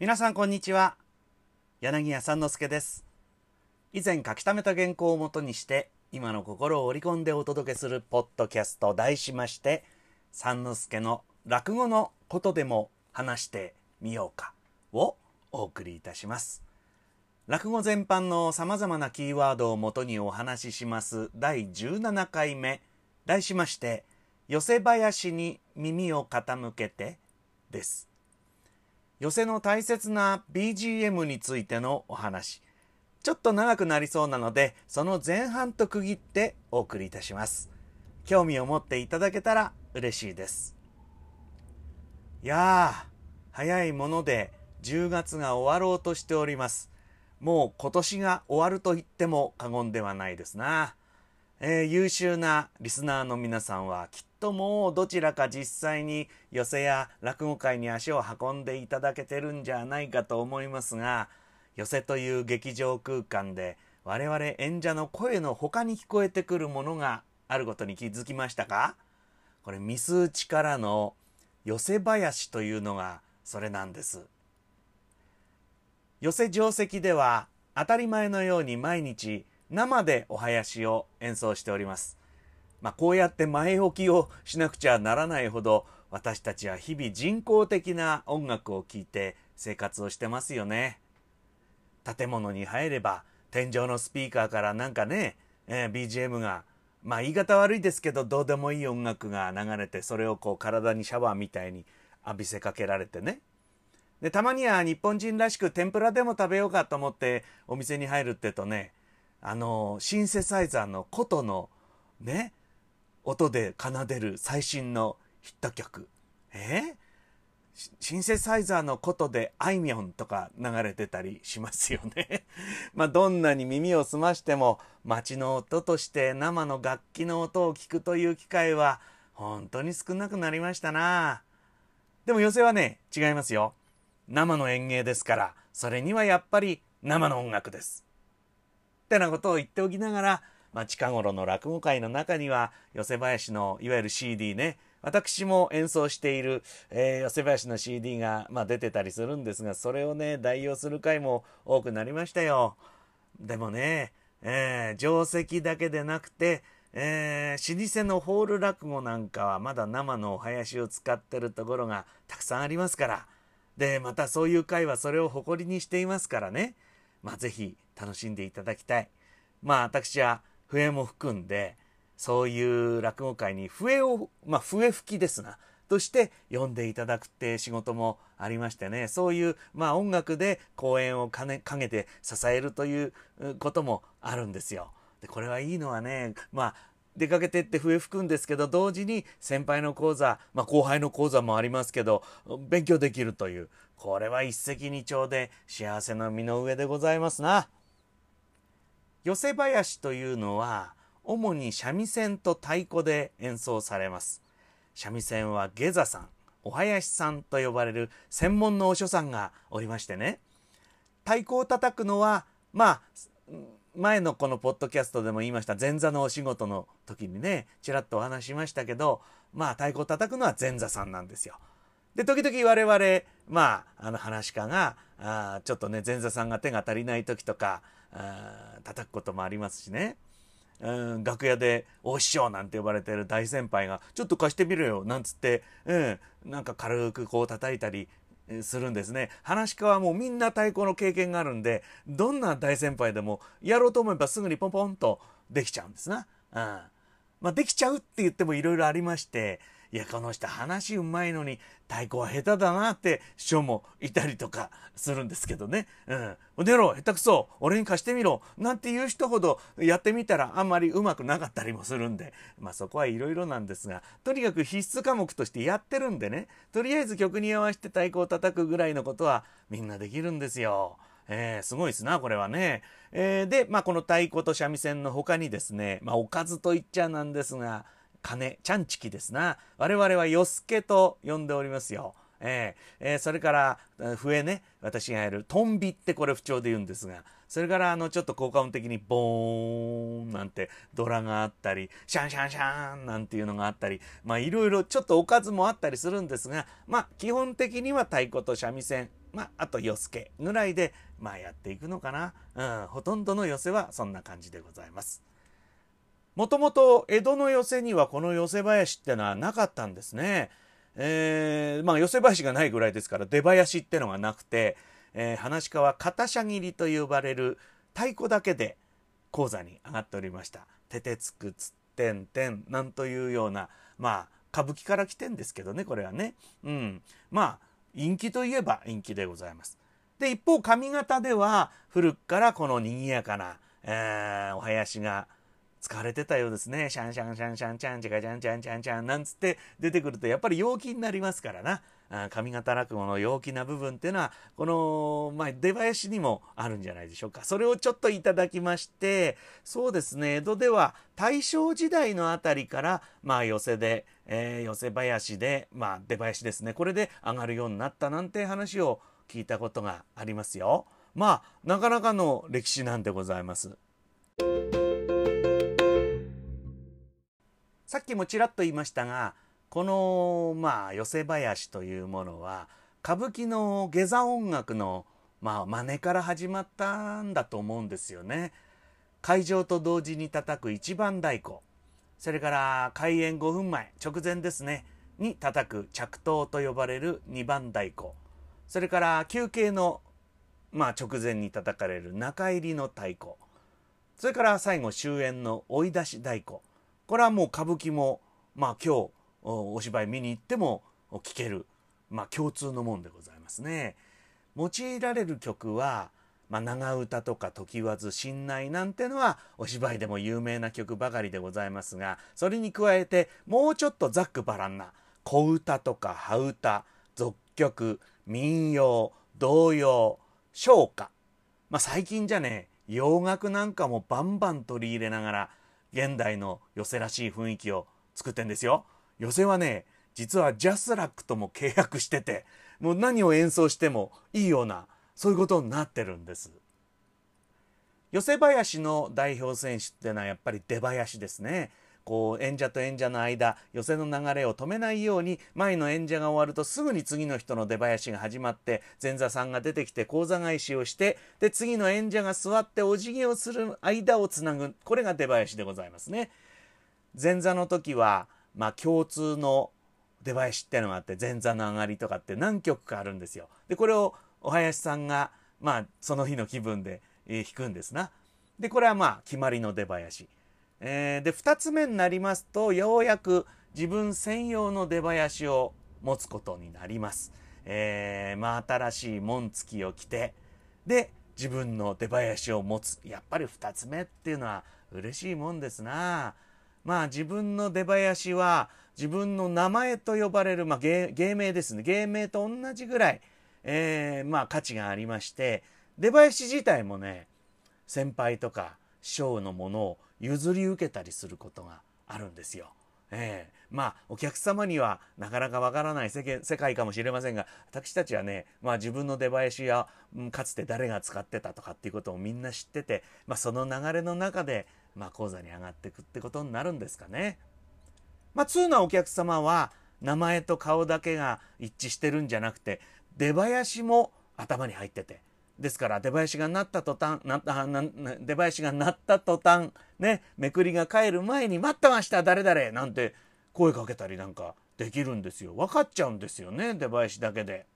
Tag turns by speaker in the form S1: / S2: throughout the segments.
S1: 皆さんこんにちは。柳家三之助です。以前書き溜めた原稿をもとにして今の心を織り込んでお届けするポッドキャスト題しまして三之助の落語のことでも話してみようかをお送りいたします。落語全般のさまざまなキーワードをもとにお話しします。第17回目。題しまして寄せ林に耳を傾けてです。寄せの大切な BGM についてのお話。ちょっと長くなりそうなのでその前半と区切ってお送りいたします。興味を持っていただけたら嬉しいです。いやー早いもので10月が終わろうとしております。もう今年が終わると言っても過言ではないですな、えー、優秀なリスナーの皆さんはきっともうどちらか実際に寄席や落語会に足を運んでいただけてるんじゃないかと思いますが寄席という劇場空間で我々演者の声の他に聞こえてくるものがあることに気づきましたか？これミス打ちからの寄せ林というのがそれなんです。寄せ定石では当たり前のように毎日生でお囃子を演奏しておりますまあ、こうやって前置きをしなくちゃならないほど私たちは日々人工的な音楽を聴いて生活をしてますよね。建物に入れば天井のスピーカーからなんかね、えー、BGM がまあ言い方悪いですけどどうでもいい音楽が流れてそれをこう体にシャワーみたいに浴びせかけられてねでたまには日本人らしく天ぷらでも食べようかと思ってお店に入るってとねあのシンセサイザーの琴のね音で奏でる最新のヒット曲。え？シンセサイザーのことであいみょんとか流れてたりしますよね。まあどんなに耳を澄ましても街の音として生の楽器の音を聞くという機会は本当に少なくなりましたな。でも寄席はね、違いますよ。生の演芸ですから、それにはやっぱり生の音楽です。ってなことを言っておきながら、まあ、近頃の落語会の中には寄せ林のいわゆる CD ね私も演奏している、えー、寄せ林の CD が、まあ、出てたりするんですがそれをね代用する回も多くなりましたよ。でもね、えー、定石だけでなくてえー、老舗のホール落語なんかはまだ生のお囃子を使ってるところがたくさんありますから。でまたそういう会はそれを誇りにしていますからね。まあ是非楽しんでいただきたいまあ私は笛も含んでそういう落語界に笛をまあ笛吹きですなとして呼んでいただくって仕事もありましてねそういうまあ音楽で公演を兼ねて支えるということもあるんですよ。でこれはいいのはねまあ出かけてって笛吹くんですけど同時に先輩の講座、まあ、後輩の講座もありますけど勉強できるというこれは一石二鳥で幸せの身の上でございますな。寄せ林というのは主に三味線と太鼓で演奏されます三味線は下座さんお囃子さんと呼ばれる専門のお書さんがおりましてね太鼓を叩くのはまあ前のこのポッドキャストでも言いました前座のお仕事の時にねちらっとお話しましたけどまあ太鼓を叩くのは前座さんなんですよ。で時々我々まああの話家があちょっとね前座さんが手が足りない時とかあ叩くこともありますしね、うん、楽屋で「お師匠」なんて呼ばれてる大先輩が「ちょっと貸してみろよ」なんつって、うん、なんか軽くこう叩いたりするんですね。話家はもうみんな太鼓の経験があるんでどんな大先輩でもやろうと思えばすぐにポンポンとできちゃうんですな。うんまあ、できちゃうって言ってもいろいろありましていや、この人話うまいのに太鼓は下手だなって師匠もいたりとかするんですけどね。うん。出ろ、下手くそ、俺に貸してみろ、なんていう人ほどやってみたらあんまりうまくなかったりもするんで、まあそこはいろいろなんですが、とにかく必須科目としてやってるんでね、とりあえず曲に合わせて太鼓を叩くぐらいのことはみんなできるんですよ。えー、すごいですな、これはね。えー、で、まあ、この太鼓と三味線の他にですね、まあ、おかずと言っちゃなんですが、鐘、ちゃんちきですな。我々はよすけと呼んでおりますよ。えー、えー、それから笛ね私がやるトンビってこれ不調で言うんですがそれからあのちょっと効果音的にボーンなんてドラがあったりシャンシャンシャンなんていうのがあったりまあいろいろちょっとおかずもあったりするんですがまあ基本的には太鼓と三味線まあ、あと寄付ぐらいで、まあ、やっていくのかな。うん、ほとんどの寄せはそんな感じでございます。もともと江戸の寄せにはこの寄せ林ってのはなかったんですね。えー、まあ寄せ林がないぐらいですから出囃子ってのがなくて、えー、話し家は片車切りと呼ばれる太鼓だけで講座に上がっておりました。ててつくつってんてんなんというような、まあ歌舞伎から来てんですけどね、これはね。うん。まあ陰気といえば陰気でございます。で、一方上方では古くからこの賑やかな、えー、お囃子が使われてたようですね。シャンシャンシャンシャンチャンチカチャンチャンチャンチャンなんつって出てくるとやっぱり陽気になりますからな。上方落語の陽気な部分っていうのはこの、まあ、出囃子にもあるんじゃないでしょうかそれをちょっといただきましてそうですね江戸では大正時代のあたりから、まあ、寄せで、えー、寄せ囃子で、まあ、出囃子ですねこれで上がるようになったなんて話を聞いたことがありますよ。まあなかなかの歴史なんでございます。さっきもちらっと言いましたがこのまあ寄せ林というものは歌舞伎の下座音楽のまあ真似から始まったんだと思うんですよね。会場と同時に叩く一番太鼓それから開演5分前直前ですねに叩く着刀と呼ばれる二番太鼓それから休憩のまあ直前に叩かれる中入りの太鼓それから最後終演の追い出し太鼓これはもう歌舞伎もまあ今日お芝居見に行っても聴ける、まあ、共通のもんでございますね。用いられる曲は、まあ、長唄とか時わず新内なんてのはお芝居でも有名な曲ばかりでございますがそれに加えてもうちょっとざっくばらんな小唄とか羽唄俗曲民謡童謡唱歌、まあ、最近じゃね洋楽なんかもバンバン取り入れながら現代の寄せらしい雰囲気を作ってんですよ。寄せはね、実はジャスラックとも契約してて、もう何を演奏してもいいような、そういうことになってるんです。寄せ林の代表選手っていうのはやっぱり出囃子ですね。こう演者と演者の間寄せの流れを止めないように前の演者が終わるとすぐに次の人の出囃子が始まって前座さんが出てきて講座返しをしてで次の演者が座ってお辞儀をする間をつなぐこれが出囃子でございますね。前座の時はまあ共通の出囃子ってのがあって前座の上がりとかって何曲かあるんですよ。でこれをお囃子さんがまあその日の気分で弾くんですな。でこれはまあ決まりの出囃子。えー、で2つ目になりますとようやく自分専用の出囃子を持つことになります。えー、ま新しい紋付きを着てで自分の出囃子を持つ。やっぱり2つ目っていうのは嬉しいもんですな。まあ自分の出囃子は自分の名前と呼ばれる、まあ、芸芸名ですね。芸名と同じぐらい、えー、まあ価値がありまして出囃子自体もね先輩とか師匠のものを譲り受けたりすることがあるんですよ。ええー、まあお客様にはなかなかわからない世世界かもしれませんが私たちはね、まあ、自分の出囃子や、うん、かつて誰が使ってたとかっていうことをみんな知ってて、まあ、その流れの中で、まあ、講座に上がっていくってことになるんですかね。まあ、通なお客様は名前と顔だけが一致してるんじゃなくて出囃子も頭に入っててですから出囃子が鳴った途端なな出囃子が鳴った途端ねめくりが帰る前に「待ってました誰々」なんて声かけたりなんかできるんですよ分かっちゃうんですよね出囃子だけで。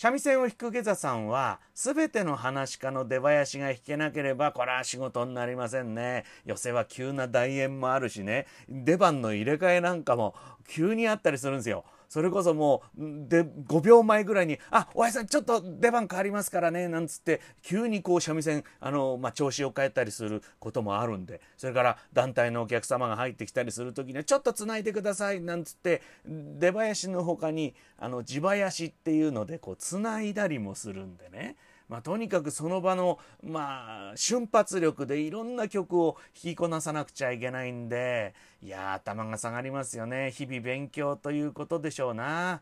S1: 三味線を弾く下座さんは全ての話家の出囃子が弾けなければこれは仕事になりませんね。寄せは急な大演もあるしね出番の入れ替えなんかも急にあったりするんですよ。それこそもうで5秒前ぐらいに「あおやさんちょっと出番変わりますからね」なんつって急にこう三味線あの、まあ、調子を変えたりすることもあるんでそれから団体のお客様が入ってきたりする時には「ちょっとつないでください」なんつって出囃子の他にあの地囃子っていうのでこうつないだりもするんでね。まあ、とにかくその場の、まあ、瞬発力でいろんな曲を弾きこなさなくちゃいけないんでいや頭が下がりますよね日々勉強ということでしょうな。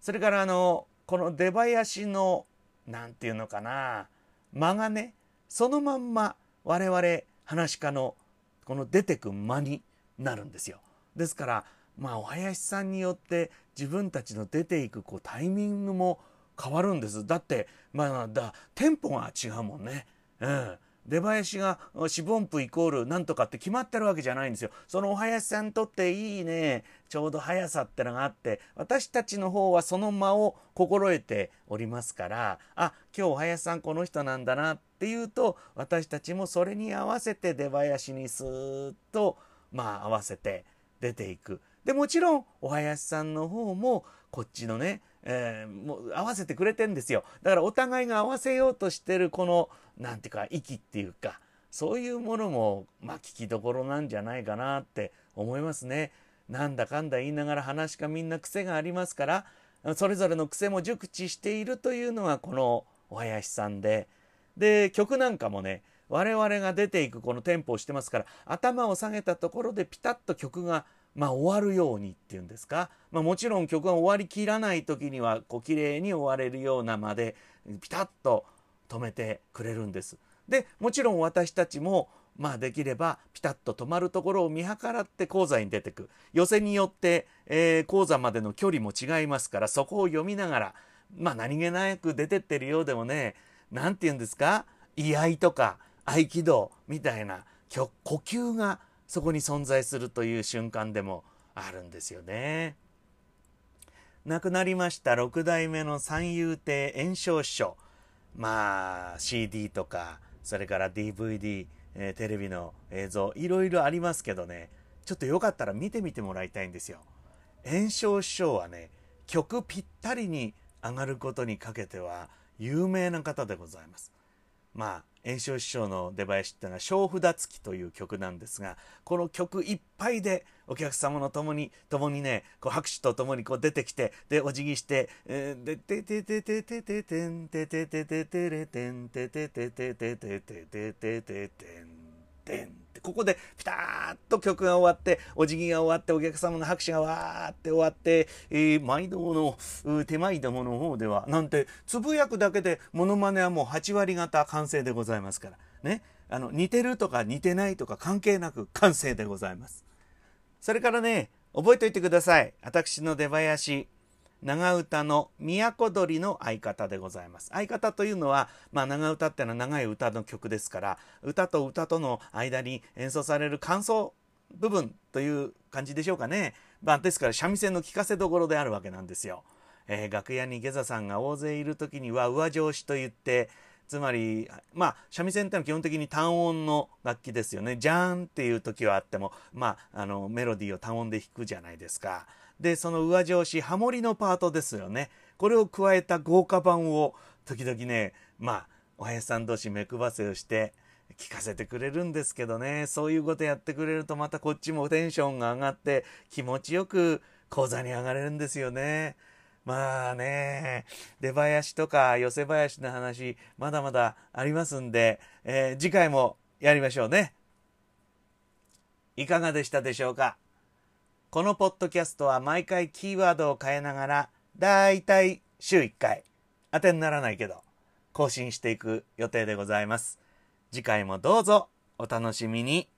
S1: それからあのこの出囃子の何て言うのかな間がねそのまんま我々話し家のこの出てく間になるんですよ。ですからまあお囃子さんによって自分たちの出ていくこうタイミングも変わるんですだってまあだテンポが違うもんね。うん出囃子が四分音符イコールなんとかって決まってるわけじゃないんですよ。そのお囃子さんにとっていいねちょうど速さってのがあって私たちの方はその間を心得ておりますからあ今日お囃子さんこの人なんだなっていうと私たちもそれに合わせて出囃子にスーッとまあ合わせて出ていく。でもちろんお囃子さんの方もこっちのね、えー、もう合わせてくれてんですよだからお互いが合わせようとしてるこの何て言うか息っていうかそういうものもまあ聞きどころなんじゃないかなって思いますね。なんだかんだ言いながら話がみんな癖がありますからそれぞれの癖も熟知しているというのがこのお囃子さんでで曲なんかもね我々が出ていくこのテンポをしてますから頭を下げたところでピタッと曲がまあ、終わるようにっていうんですか、まあ、もちろん曲が終わりきらない時にはこう綺麗に終われるようなまでピタッと止めてくれるんです。でもちろん私たちもまあできればピタッと止まるところを見計らって講座に出てく。寄せによって、えー、講座までの距離も違いますからそこを読みながらまあ何気なく出てってるようでもね何て言うんですか？居合とか合気道みたいな呼吸がそこに存在するという瞬間でもあるんですよね。亡くなりました6代目の三遊亭圓生師匠まあ CD とかそれから DVD、えー、テレビの映像いろいろありますけどねちょっとよかったら見てみてもらいたいんですよ。圓生師匠はね曲ぴったりに上がることにかけては有名な方でございます。まあ圓生師匠の出囃子っていうのは「小札付き」という曲なんですがこの曲いっぱいでお客様の共に共にねこう拍手と共にこう出てきてでお辞儀して「でてててててててんてててててれてんてててててててててててんてん」ってここでピタッと曲が終わってお辞儀が終わってお客様の拍手がわーって終わって、えー、毎度の手前どもの方ではなんてつぶやくだけでモノマネはもう8割方完成でございますから。ね。あの似てるとか似てないとか関係なく完成でございます。それからね覚えておいてください。私の出囃子長唄の都鳥の相方でございます。相方というのは、まあ、長唄ってのは長い歌の曲ですから、歌と歌との間に演奏される感想部分という感じでしょうかね。まあ、ですから三味線の聞かせどころであるわけなんですよ。えー、楽屋に下座さんが大勢いる時には上上司と言って、つまり、まあ、三味線ってのは基本的に単音の楽器ですよね。ジャーンっていう時はあっても、まあ、あの、メロディーを単音で弾くじゃないですか。でその上上司ハモリのパートですよねこれを加えた豪華版を時々ねまあおやさん同士目配せをして聞かせてくれるんですけどねそういうことやってくれるとまたこっちもテンションが上がって気持ちよく講座に上がれるんですよね。まあね、出囃子とか寄せ囃子の話、まだまだありますんで、えー、次回もやりましょうね。いかがでしたでしょうか？このポッドキャストは毎回キーワードを変えながら、だいたい週1回、当てにならないけど、更新していく予定でございます。次回もどうぞお楽しみに。